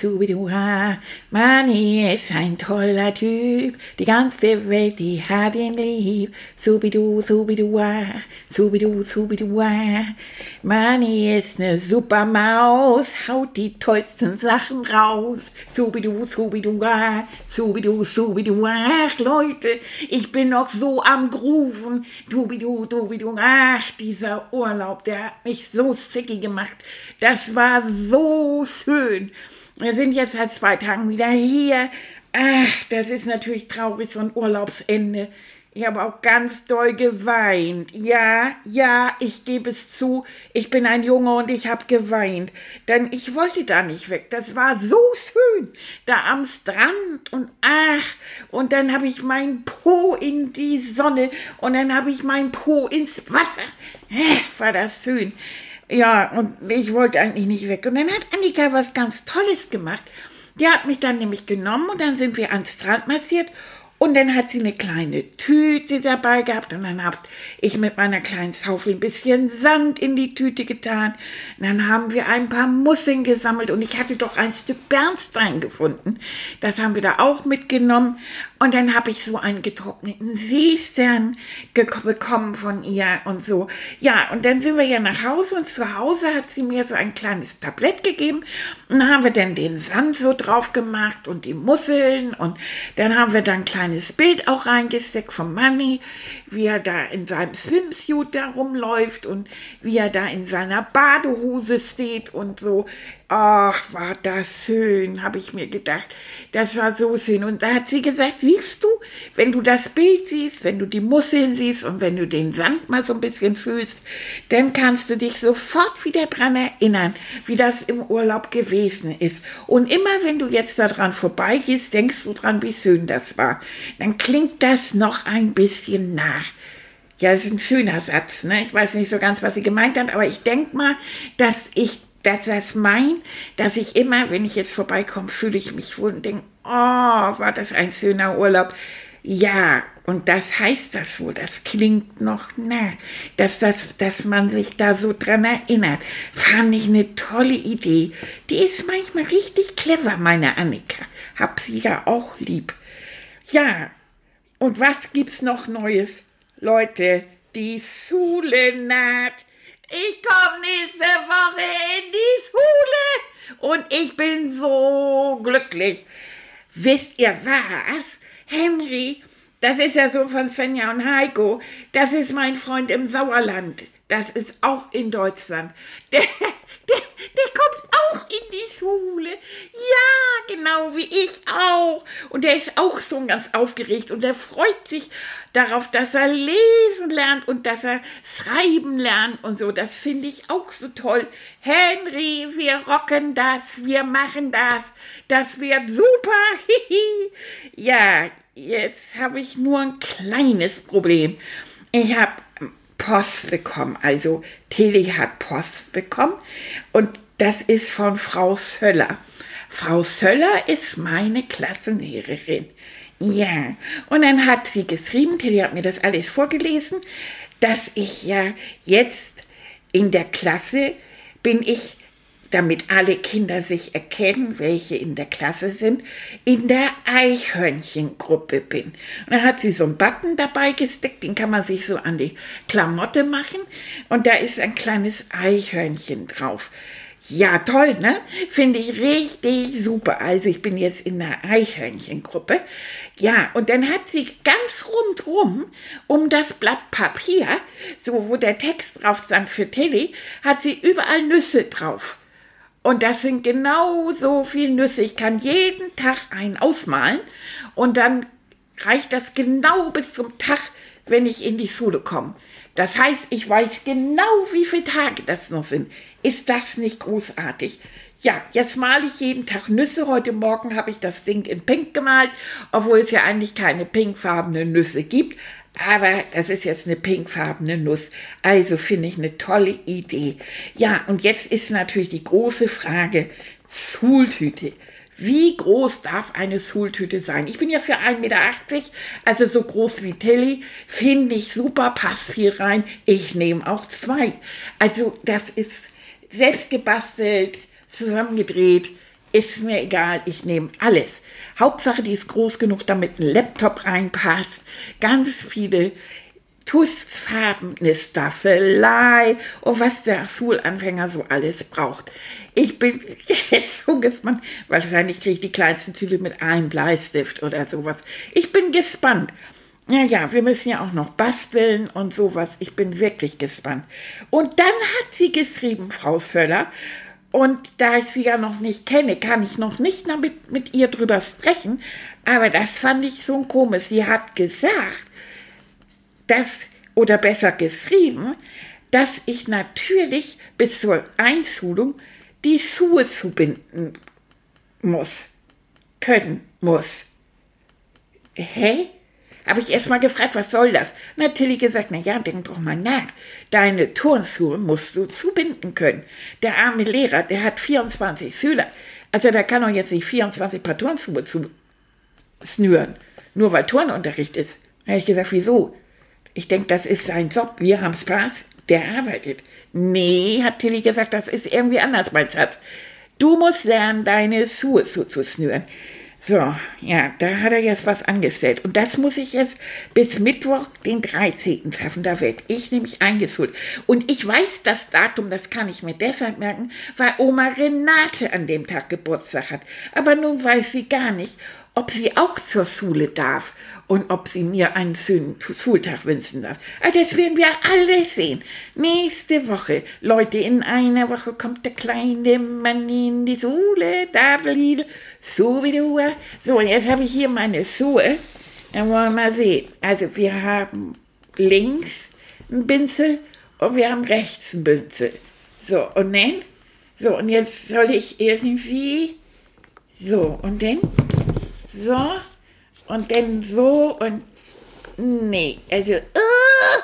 Subidua, subidua, Manni ist ein toller Typ, die ganze Welt, die hat ihn lieb. Subidu, subidua, subidu, subidua, Manni ist ne super Maus, haut die tollsten Sachen raus. Subidu, subidua, subidu, subidua, ach Leute, ich bin noch so am Grufen. Dubidu, dubidu, ach, dieser Urlaub, der hat mich so sicky gemacht. Das war so schön. Wir sind jetzt seit zwei Tagen wieder hier. Ach, das ist natürlich traurig, so ein Urlaubsende. Ich habe auch ganz doll geweint. Ja, ja, ich gebe es zu. Ich bin ein Junge und ich habe geweint. Denn ich wollte da nicht weg. Das war so schön. Da am Strand und ach. Und dann habe ich mein Po in die Sonne und dann habe ich mein Po ins Wasser. Ach, war das schön. Ja, und ich wollte eigentlich nicht weg. Und dann hat Annika was ganz Tolles gemacht. Die hat mich dann nämlich genommen und dann sind wir ans Strand massiert und dann hat sie eine kleine Tüte dabei gehabt und dann hab ich mit meiner kleinen Schaufel ein bisschen Sand in die Tüte getan. Und dann haben wir ein paar Musseln gesammelt und ich hatte doch ein Stück Bernstein gefunden. Das haben wir da auch mitgenommen. Und dann habe ich so einen getrockneten Seestern bekommen von ihr und so. Ja, und dann sind wir ja nach Hause und zu Hause hat sie mir so ein kleines Tablett gegeben. Und haben wir dann den Sand so drauf gemacht und die Musseln und dann haben wir dann kleine kleines Bild auch reingesteckt von Manny, wie er da in seinem Swimsuit da rumläuft und wie er da in seiner Badehose steht und so. Ach, war das schön, habe ich mir gedacht. Das war so schön. Und da hat sie gesagt, siehst du, wenn du das Bild siehst, wenn du die Muskeln siehst und wenn du den Sand mal so ein bisschen fühlst, dann kannst du dich sofort wieder dran erinnern, wie das im Urlaub gewesen ist. Und immer wenn du jetzt daran vorbeigehst, denkst du dran, wie schön das war. Dann klingt das noch ein bisschen nach. Ja, das ist ein schöner Satz, ne? Ich weiß nicht so ganz, was sie gemeint hat, aber ich denke mal, dass ich dass das mein, dass ich immer, wenn ich jetzt vorbeikomme, fühle ich mich wohl und denke, oh, war das ein schöner Urlaub. Ja, und das heißt das wohl, das klingt noch nah, dass, das, dass man sich da so dran erinnert. Fand ich eine tolle Idee. Die ist manchmal richtig clever, meine Annika. Hab sie ja auch lieb. Ja, und was gibt's noch Neues? Leute, die Schule naht. Ich komme nächste Woche in die Schule und ich bin so glücklich. Wisst ihr was? Henry, das ist ja so von Svenja und Heiko, das ist mein Freund im Sauerland. Das ist auch in Deutschland. Der, der, der kommt auch in die Schule. Ja, genau wie ich auch. Und der ist auch so ganz aufgeregt und der freut sich darauf, dass er lesen lernt und dass er schreiben lernt und so. Das finde ich auch so toll. Henry, wir rocken das, wir machen das. Das wird super. ja, jetzt habe ich nur ein kleines Problem. Ich habe Post bekommen. Also Tilly hat Post bekommen und das ist von Frau Söller. Frau Söller ist meine Klassenlehrerin. Ja, und dann hat sie geschrieben, Tilly hat mir das alles vorgelesen, dass ich ja jetzt in der Klasse bin ich damit alle Kinder sich erkennen, welche in der Klasse sind, in der Eichhörnchengruppe bin. Und dann hat sie so einen Button dabei gesteckt, den kann man sich so an die Klamotte machen und da ist ein kleines Eichhörnchen drauf. Ja, toll, ne? Finde ich richtig super. Also ich bin jetzt in der Eichhörnchengruppe. Ja, und dann hat sie ganz rundrum um das Blatt Papier, so wo der Text drauf stand für Tilly, hat sie überall Nüsse drauf. Und das sind genau so viele Nüsse. Ich kann jeden Tag einen ausmalen und dann reicht das genau bis zum Tag, wenn ich in die Schule komme. Das heißt, ich weiß genau, wie viele Tage das noch sind. Ist das nicht großartig? Ja, jetzt male ich jeden Tag Nüsse. Heute Morgen habe ich das Ding in Pink gemalt, obwohl es ja eigentlich keine pinkfarbenen Nüsse gibt. Aber das ist jetzt eine pinkfarbene Nuss. Also finde ich eine tolle Idee. Ja, und jetzt ist natürlich die große Frage, Schultüte. Wie groß darf eine Schultüte sein? Ich bin ja für 1,80 Meter, also so groß wie Tilly. Finde ich super, passt viel rein. Ich nehme auch zwei. Also das ist selbst gebastelt, zusammengedreht. Ist mir egal, ich nehme alles. Hauptsache, die ist groß genug, damit ein Laptop reinpasst. Ganz viele Tussfarben, eine Staffelei und was der Schulanfänger so alles braucht. Ich bin jetzt so gespannt. Wahrscheinlich kriege ich die kleinsten Tüte mit einem Bleistift oder sowas. Ich bin gespannt. Ja, ja, wir müssen ja auch noch basteln und sowas. Ich bin wirklich gespannt. Und dann hat sie geschrieben, Frau Söller, und da ich sie ja noch nicht kenne, kann ich noch nicht mit, mit ihr drüber sprechen. Aber das fand ich so komisch. Sie hat gesagt, dass, oder besser geschrieben, dass ich natürlich bis zur Einschulung die Schuhe zubinden muss, können muss. Hä? Habe ich erst mal gefragt, was soll das? Na, Tilly gesagt, na ja, denk doch mal nach. Deine Turnschuhe musst du zubinden können. Der arme Lehrer, der hat 24 Schüler. Also da kann doch jetzt nicht 24 Paar Turnschuhe zu snüren. Nur weil Turnunterricht ist. Da habe ich gesagt, wieso? Ich denke, das ist sein Job. Wir haben Spaß. Der arbeitet. Nee, hat Tilly gesagt, das ist irgendwie anders, mein Schatz. Du musst lernen, deine Schuhe zuzusnüren. So, ja, da hat er jetzt was angestellt. Und das muss ich jetzt bis Mittwoch, den 13. treffen. Da werde ich nämlich eingeschult. Und ich weiß das Datum, das kann ich mir deshalb merken, weil Oma Renate an dem Tag Geburtstag hat. Aber nun weiß sie gar nicht, ob sie auch zur Schule darf und ob sie mir einen schönen Schultag wünschen darf. Also das werden wir alle sehen. Nächste Woche, Leute, in einer Woche kommt der kleine Mann in die Schule. Dadelil, so wie du. So, und jetzt habe ich hier meine Schuhe. Dann wollen wir mal sehen. Also wir haben links einen Pinsel und wir haben rechts einen Pinsel. So, und dann? So, und jetzt soll ich irgendwie... So, und dann? So und dann so und nee, also uh,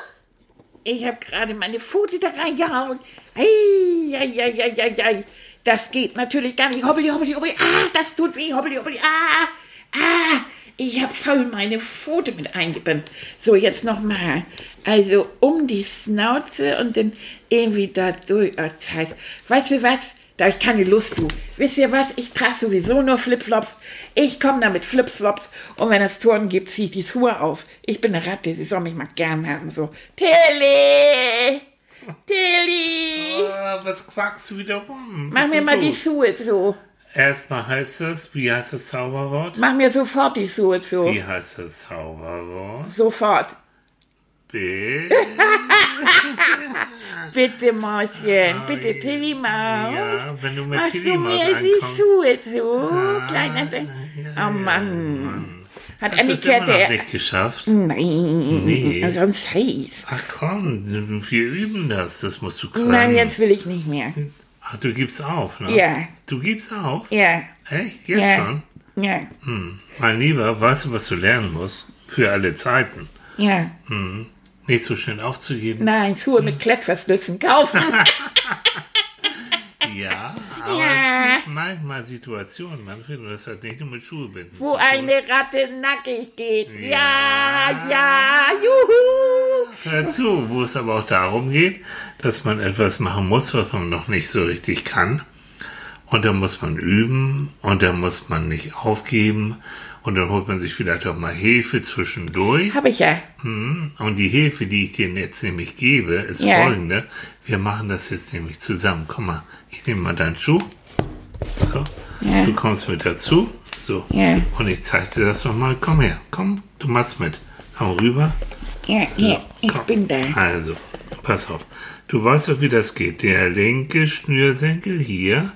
ich habe gerade meine Pfote da reingehauen. Ei. Das geht natürlich gar nicht. Hobbeli, hobbeli, hobbeli. Ah, das tut weh. Hobbeli, hobbeli. Ah, ah. Ich habe voll meine Pfote mit eingebämmt. So, jetzt nochmal. Also um die Schnauze und dann irgendwie da durch. Das heißt, weißt du was? Da habe ich keine Lust zu. Wisst ihr was? Ich trage sowieso nur Flipflops. Ich komme da mit Flipflops und wenn es Touren gibt, ziehe ich die Schuhe aus. Ich bin eine Ratte, sie soll mich mal gern haben. So, Tilly! Tilly! Oh, was quackst du wieder rum? Mach mir mal los? die Schuhe so. Erstmal heißt es, wie heißt das Zauberwort? Mach mir sofort die Schuhe so. Wie heißt das Zauberwort? Sofort. Bitte. Mäuschen. Oh, bitte, Tilly Maus. Ja, wenn du mit Machst Tilly du Maus mir die. Schuhe so, Ah, kleiner Ding. ja, Oh Mann. Mann. Hat Hast du noch Kette. nicht geschafft? Nein, Nee. sonst heiß. Ach komm, wir üben das, das musst du können. Nein, jetzt will ich nicht mehr. Ach, du gibst auf, ne? Ja. Du gibst auf? Ja, Echt? Jetzt ja, schon? ja, Hm. Mein Lieber, weißt du, was du lernen musst? Für alle Zeiten. ja. Hm. Nicht so schnell aufzugeben. Nein, Schuhe mit Klettverschlüssen kaufen. Ja, aber Ja. es gibt manchmal Situationen, Manfred, und das hat nicht nur mit Schuhebinden Wo zu tun. eine Ratte nackig geht. Ja, Ja. ja, juhu. Hör zu, wo es aber auch darum geht, dass man etwas machen muss, was man noch nicht so richtig kann. Und dann muss man üben und dann muss man nicht aufgeben und dann holt man sich vielleicht auch mal Hilfe zwischendurch. Hab ich ja. Hm, Und die Hilfe, die ich dir jetzt nämlich gebe, ist Ja. folgende. Wir machen das jetzt nämlich zusammen. Komm mal, ich nehme mal deinen Schuh. So, Ja. du kommst mit dazu. So, Ja. und ich zeige dir das nochmal. Komm her, komm, du machst mit. Komm rüber. Ja, ja, ich Komm. bin da. Also, pass auf. Du weißt doch, wie das geht. Der linke Schnürsenkel hier,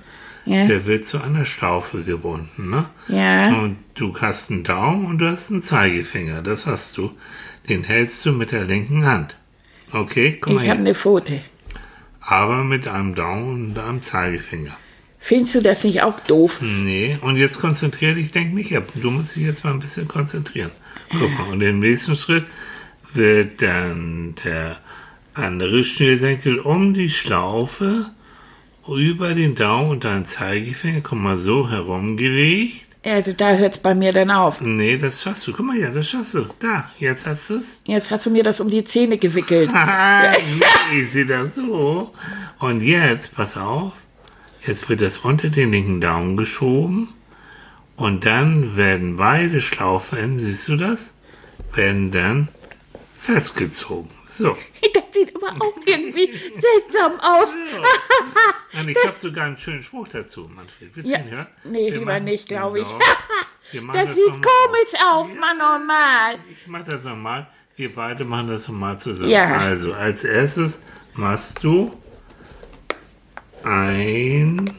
Ja, der wird zu einer Schlaufe gebunden, ne? ja, Und du hast einen Daumen und du hast einen Zeigefinger. Das hast du. Den hältst du mit der linken Hand. Okay, guck mal ich habe eine Pfote. Aber mit einem Daumen und einem Zeigefinger. Findest du das nicht auch doof? Nee, und jetzt konzentriere dich, denk nicht ab. Du musst dich jetzt mal ein bisschen konzentrieren. Guck mal, und im nächsten Schritt wird dann der andere Schnürsenkel um die Schlaufe über den Daumen und deinen Zeigefinger, guck mal, so herumgelegt. Also da hört es bei mir dann auf. Nee, das schaffst du. Guck mal hier, das schaffst du. Da, jetzt hast du es. Jetzt hast du mir das um die Zähne gewickelt. Haha, sehe das so. Und jetzt, pass auf, jetzt wird das unter den linken Daumen geschoben. Und dann werden beide Schlaufen, siehst du das? Werden dann festgezogen. So. Das sieht aber auch irgendwie seltsam aus. Und ich habe sogar einen schönen Spruch dazu, Manfred. Willst du Ja. ihn hören? Nee, Wir lieber machen- nicht, glaube ich. Doch. Das das sieht komisch aus, Mann, normal. Ich mach das nochmal. Wir beide machen das nochmal zusammen. Ja. Also, als erstes machst du ein,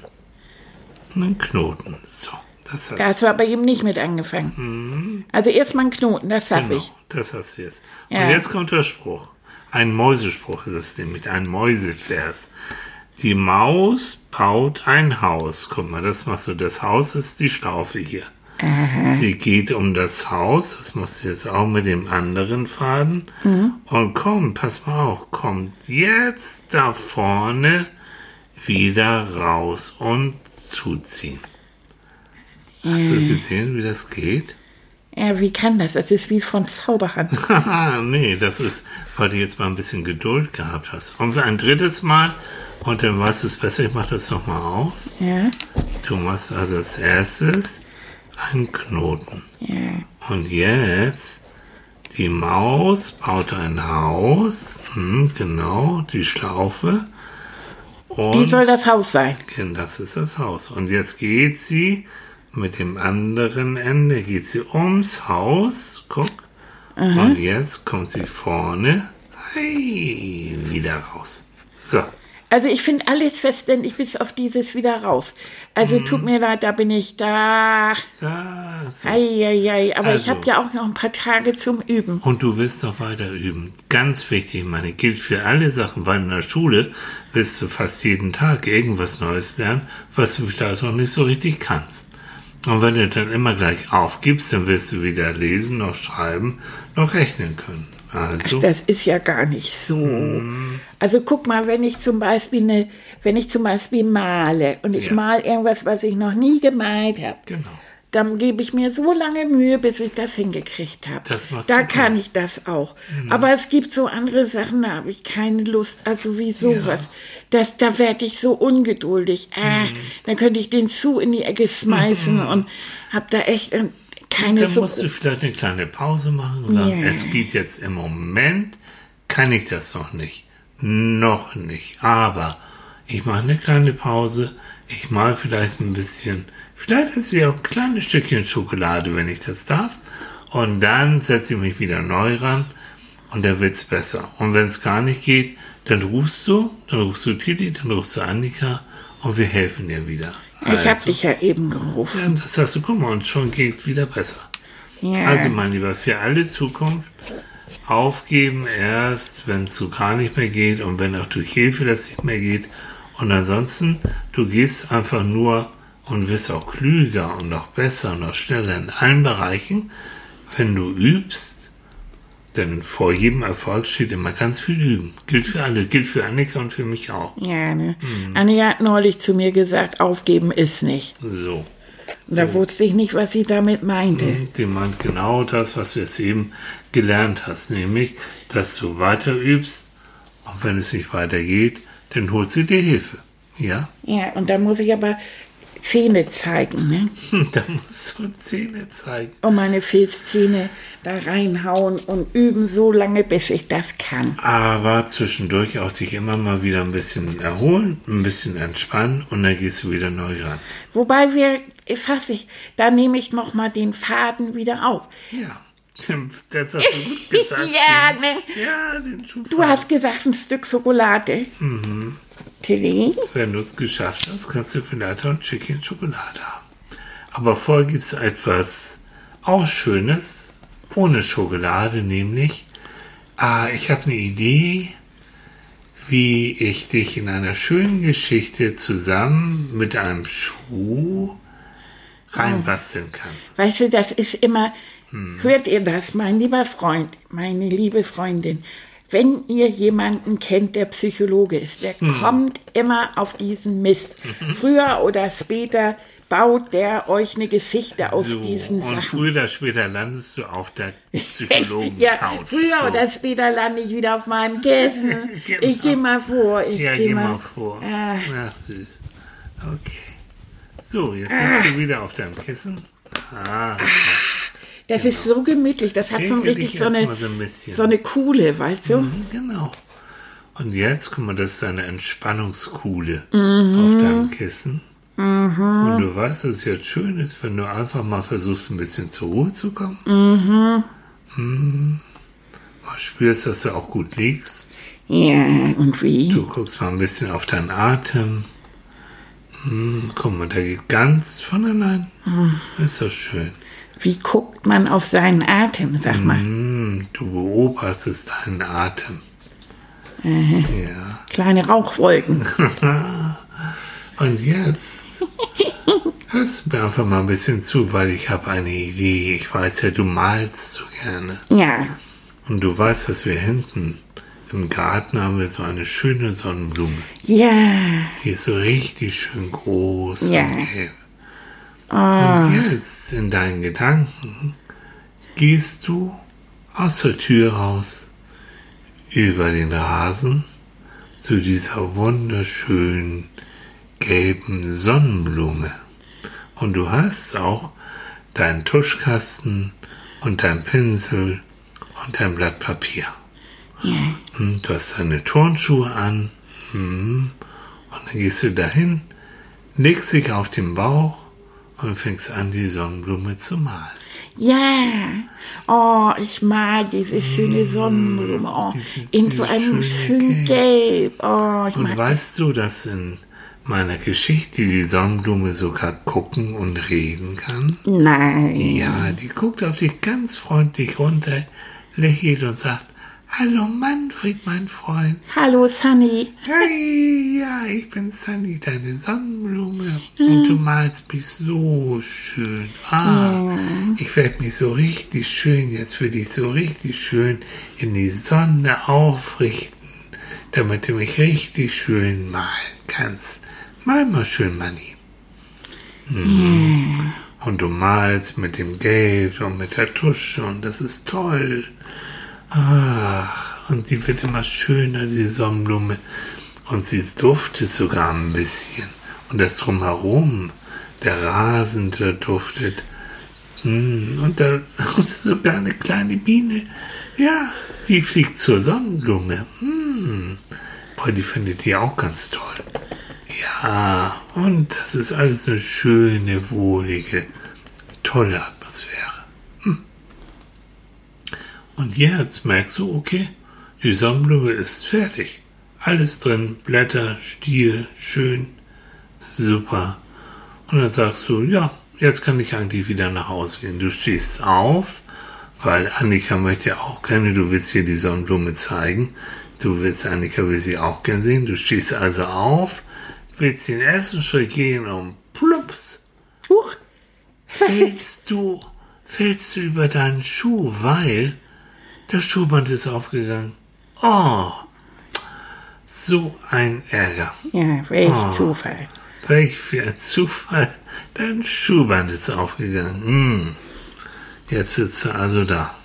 einen Knoten. So, das hast Da hast du aber eben nicht mit angefangen. Also erstmal einen Knoten, das schaffe Genau, ich. das hast du jetzt. Ja. Und jetzt kommt der Spruch. Ein Mäusespruch ist es nämlich, ein Mäusevers. Die Maus baut ein Haus. Guck mal, das machst du. Das Haus ist die Schlaufe hier. Sie geht um das Haus, das musst du jetzt auch mit dem anderen Faden. Und komm, pass mal auf, kommt jetzt da vorne wieder raus und zuziehen. Hast du gesehen, wie das geht? Ja, wie kann das? Das ist wie von Zauberhand. Haha, nee, das ist, weil du jetzt mal ein bisschen Geduld gehabt hast. Und ein drittes Mal, und dann weißt du es besser, ich mach das nochmal auf. Ja, Du machst also als erstes einen Knoten. ja. Und jetzt, die Maus baut ein Haus, hm, genau, die Schlaufe. Die Und soll das Haus sein. das ist das Haus. Und jetzt geht sie mit dem anderen Ende, geht sie ums Haus, guck. Und jetzt kommt sie vorne, hey, wieder raus. So, Also ich finde alles verständlich bis auf dieses wieder raus. Also Mhm. tut mir leid, da bin ich da. da, so. Eieiei, aber ich Also. habe ja auch noch ein paar Tage zum Üben. Und du wirst noch weiter üben. Ganz wichtig, meine, gilt für alle Sachen, weil in der Schule wirst du fast jeden Tag irgendwas Neues lernen, was du vielleicht noch nicht so richtig kannst. Und wenn du dann immer gleich aufgibst, dann wirst du weder lesen, noch schreiben, noch rechnen können. Also, Das ist ja gar nicht so. Mhm. Also guck mal, wenn ich zum Beispiel eine, wenn ich zum Beispiel male und ich Ja. mal irgendwas, was ich noch nie gemalt habe, genau. Dann gebe ich mir so lange Mühe, bis ich das hingekriegt habe. Das da kann ich das auch. Aber es gibt so andere Sachen, da habe ich keine Lust. Also wie sowas. Das, da werde ich so ungeduldig. Äh, Mhm. Dann könnte ich den zu in die Ecke schmeißen und habe da echt äh, keine Dann so. musst du vielleicht eine kleine Pause machen und sagen, Ja. es geht jetzt im Moment, kann ich das noch nicht. Noch nicht. Aber ich mache eine kleine Pause. Ich mal vielleicht ein bisschen, vielleicht ist sie auch ein kleines Stückchen Schokolade, wenn ich das darf. Und dann setze ich mich wieder neu ran und dann wird's besser. Und wenn es gar nicht geht, dann rufst du, dann rufst du Titi, dann rufst du Annika und wir helfen dir wieder. ich habe Also, dich ja eben gerufen. ja, das hast du, guck mal, und schon ging's wieder besser. Ja. Also, mein Lieber, für alle Zukunft aufgeben erst, wenn es so gar nicht mehr geht und wenn auch durch Hilfe das nicht mehr geht. Und ansonsten, du gehst einfach nur und wirst auch klüger und noch besser und noch schneller in allen Bereichen, wenn du übst. Denn vor jedem Erfolg steht immer ganz viel Üben. Gilt für alle, gilt für Annika und für mich auch. Ja, ne? Mhm. Annika hat neulich zu mir gesagt, aufgeben ist nicht. So. Und da wusste ich nicht, was sie damit meinte. Die meint genau das, was du jetzt eben gelernt hast, nämlich, dass du weiter übst und wenn es nicht weitergeht, dann holt sie dir Hilfe. Ja? Ja, und da muss ich aber Zähne zeigen, ne? Da musst du Zähne zeigen. Und meine Filzzähne da reinhauen und üben so lange, bis ich das kann. Aber zwischendurch auch dich immer mal wieder ein bisschen erholen, ein bisschen entspannen und dann gehst du wieder neu ran. Wobei wir, fasse ich, da nehme ich noch mal den Faden wieder auf. Ja. Das hast du gut gesagt. Ja, ne? Ja, den Schuhfaden. Du hast gesagt, ein Stück Schokolade. Mhm. Tilly? Wenn du es geschafft hast, kannst du auch ein Stückchen Schokolade haben. Aber vorher gibt es etwas auch Schönes ohne Schokolade, nämlich, ah, ich habe eine Idee, wie ich dich in einer schönen Geschichte zusammen mit einem Schuh reinbasteln kann. Weißt du, das ist immer, hört ihr das, mein lieber Freund, meine liebe Freundin, wenn ihr jemanden kennt, der Psychologe ist, der kommt immer auf diesen Mist. Früher oder später baut der euch eine Geschichte aus So, diesen und Sachen. früher oder später landest du auf der Psychologen-Couch. Ja, früher So. oder später lande ich wieder auf meinem Kissen. Genau. Ich gehe mal vor. Ich Ja, geh geh mal vor. Ah. Ach, süß. Okay. So, jetzt sitzt du wieder auf deinem Kissen. Ah, Das ist so gemütlich. Das hat so Regel richtig dich so eine, so ein so eine Kuhle, weißt du? genau. Und jetzt, guck mal, das ist eine Entspannungskuhle Mhm. auf deinem Kissen. Und du weißt, dass es jetzt schön ist, wenn du einfach mal versuchst, ein bisschen zur Ruhe zu kommen. Mhm. Mal spürst, dass du auch gut liegst. Ja, und wie? Du guckst mal ein bisschen auf deinen Atem. Hm, guck mal, der geht ganz von allein. Ist so schön. Wie guckt man auf seinen Atem, sag mal. Hm, du beobachtest deinen Atem. Ja. Kleine Rauchwolken. Und jetzt hörst du mir einfach mal ein bisschen zu, weil ich habe eine Idee. Ich weiß ja, du malst so gerne. Ja, Und du weißt, dass wir hinten im Garten haben wir so eine schöne Sonnenblume. ja. Die ist so richtig schön groß Ja. und gelb. Und jetzt in deinen Gedanken gehst du aus der Tür raus über den Rasen zu dieser wunderschönen gelben Sonnenblume. Und du hast auch deinen Tuschkasten und dein Pinsel und dein Blatt Papier. Ja. Hm, Du hast deine Turnschuhe an. hm, Und dann gehst du dahin, legst dich auf den Bauch und fängst an, die Sonnenblume zu malen. Ja. Oh, ich mag diese schöne Sonnenblume. Oh, Diese- in so einem schöne schönen Gelb. Oh, ich Und weißt du, dass in meiner Geschichte die Sonnenblume sogar gucken und reden kann? Nein. Ja, die guckt auf dich ganz freundlich runter, lächelt und sagt, Hallo Manfred, mein Freund. Hallo, Sunny. Hey, ja, ich bin Sunny, deine Sonnenblume. Und du malst mich so schön. Ah, ich werde mich so richtig schön jetzt für dich so richtig schön in die Sonne aufrichten, damit du mich richtig schön malen kannst. Mal mal schön, Manni. Mhm. Und du malst mit dem Gelb und mit der Tusche und das ist toll. Ach, und die wird immer schöner, die Sonnenblume. Und sie duftet sogar ein bisschen. Und das drumherum, der Rasen, der duftet. Hm, Und da und sogar eine kleine Biene. Ja, die fliegt zur Sonnenblume. Hm. Boah, die findet die auch ganz toll. Ja, und das ist alles eine schöne, wohlige, tolle Atmosphäre. Und jetzt merkst du, okay, die Sonnenblume ist fertig. Alles drin, Blätter, Stiel, schön, super. Und dann sagst du, ja, jetzt kann ich eigentlich wieder nach Hause gehen. Du stehst auf, weil Annika möchte auch gerne, du willst ihr die Sonnenblume zeigen. Du willst, Annika will sie auch gerne sehen. Du stehst also auf, willst den ersten Schritt gehen und plups, Huch. fällst du, fällst du über deinen Schuh, weil das Schuhband ist aufgegangen. Oh, so ein Ärger. Ja, welch Oh. Zufall. Welch für ein Zufall. Dein Schuhband ist aufgegangen. Hm. Jetzt sitzt du also da.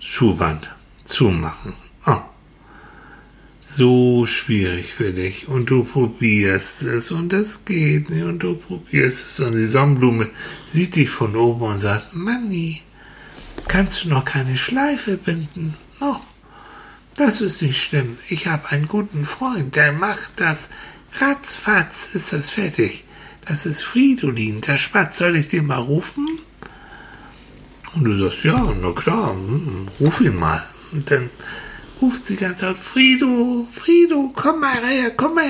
Schuhband zumachen. Oh. So schwierig für dich. Und du probierst es und es geht nicht. Und du probierst es. Und die Sonnenblume sieht dich von oben und sagt, Manni, kannst du noch keine Schleife binden? Oh, das ist nicht schlimm. Ich habe einen guten Freund, der macht das. Ratzfatz ist das fertig. Das ist Fridolin, der Spatz. Soll ich den mal rufen? Und du sagst, ja, na klar, hm, ruf ihn mal. Und dann ruft sie ganz laut, Frido, Frido, komm mal her, komm mal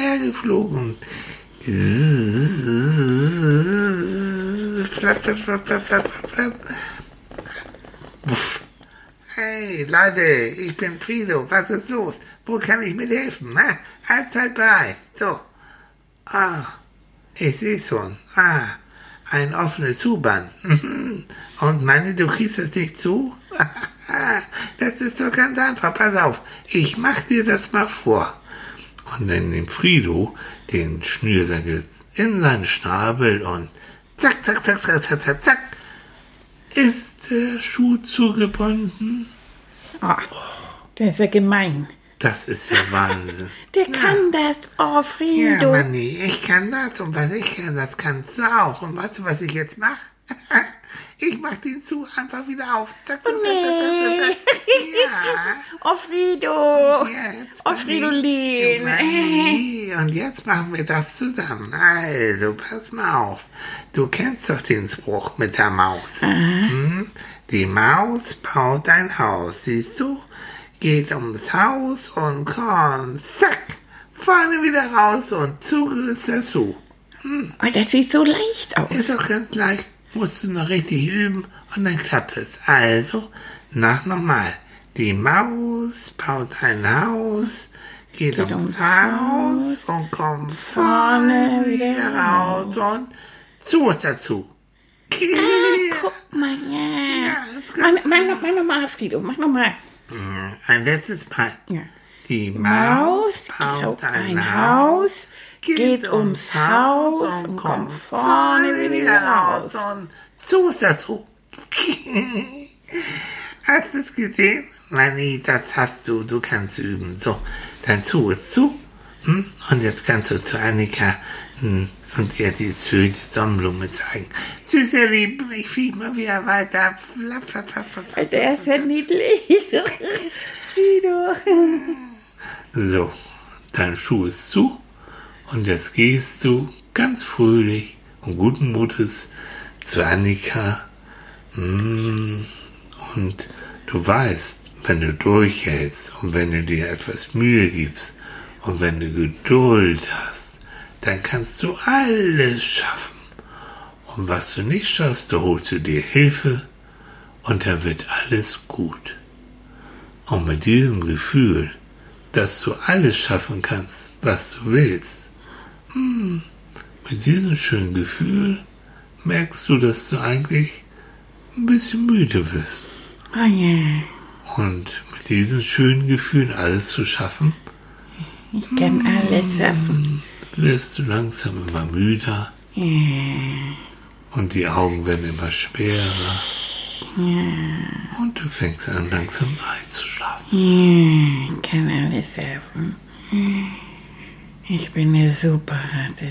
flapp, flapp. Wuff. Hey, Leute, ich bin Frido. Was ist los? Wo kann ich mithelfen? Na, allzeit bereit. So. Ah, ich sehe schon. Ah, ein offenes U-Bahn. Und meine, du kriegst das nicht zu? das ist doch ganz einfach. Pass auf, ich mach dir das mal vor. Und dann nimmt Frido den Schnürsenkel in seinen Schnabel und zack, zack, zack, zack, zack, zack, zack, der Schuh zugebunden. Ah, der ist ja gemein. Das ist ja Wahnsinn. Der kann das. Oh, Ja, Frido. Manni, ich kann das und was ich kann, das kannst du auch. Und weißt du, was ich jetzt mache? Ich mach den Schuh einfach wieder auf. Zack, zack, zack. Ja. Oh, Frido. Oh. Fridolin. Und jetzt machen wir das zusammen. Also, pass mal auf. Du kennst doch den Spruch mit der Maus. Hm? Die Maus baut ein Haus, siehst du? Geht ums Haus und kommt, zack, vorne wieder raus und zu ist der Schuh. Oh, das sieht so leicht aus. Ist doch ganz leicht, musst du noch richtig üben und dann klappt es. Also, nach nochmal. Die Maus baut ein Haus, geht, ums, ums Haus und kommt vorne wieder raus und zu ist dazu. Guck mal, ja. Ja, Mach, mach, mach nochmal, Frido. Mach nochmal. Ein letztes Mal. Ja. Die Maus Maus baut ein Haus, geht ums Haus und kommt vorne wieder raus. Und so ist das so. Hast du es gesehen? Manni, das hast du, du kannst üben. So, dann tu es zu. Hm? Und jetzt kannst du zu Annika hm, und ihr die schöne Sonnenblume zeigen. Tschüss, ihr Lieben, ich flieg mal wieder weiter. Flap, flap, flap, flap, flap. Der ist ja niedlich. Frido. So, dein Schuh ist zu und jetzt gehst du ganz fröhlich und guten Mutes zu Annika. Mm, Und du weißt, wenn du durchhältst und wenn du dir etwas Mühe gibst und wenn du Geduld hast, dann kannst du alles schaffen. Und was du nicht schaffst, da holst du dir Hilfe und dann wird alles gut. Und mit diesem Gefühl, dass du alles schaffen kannst, was du willst, hm, mit diesem schönen Gefühl merkst du, dass du eigentlich ein bisschen müde wirst. Oh ja. Und mit diesem schönen Gefühl, alles zu schaffen, Ich kann alles schaffen. wirst du langsam immer müder und die Augen werden immer schwerer. Und du fängst an, langsam einzuschlafen. Ich kann alles schaffen. Ich bin eine Superratte.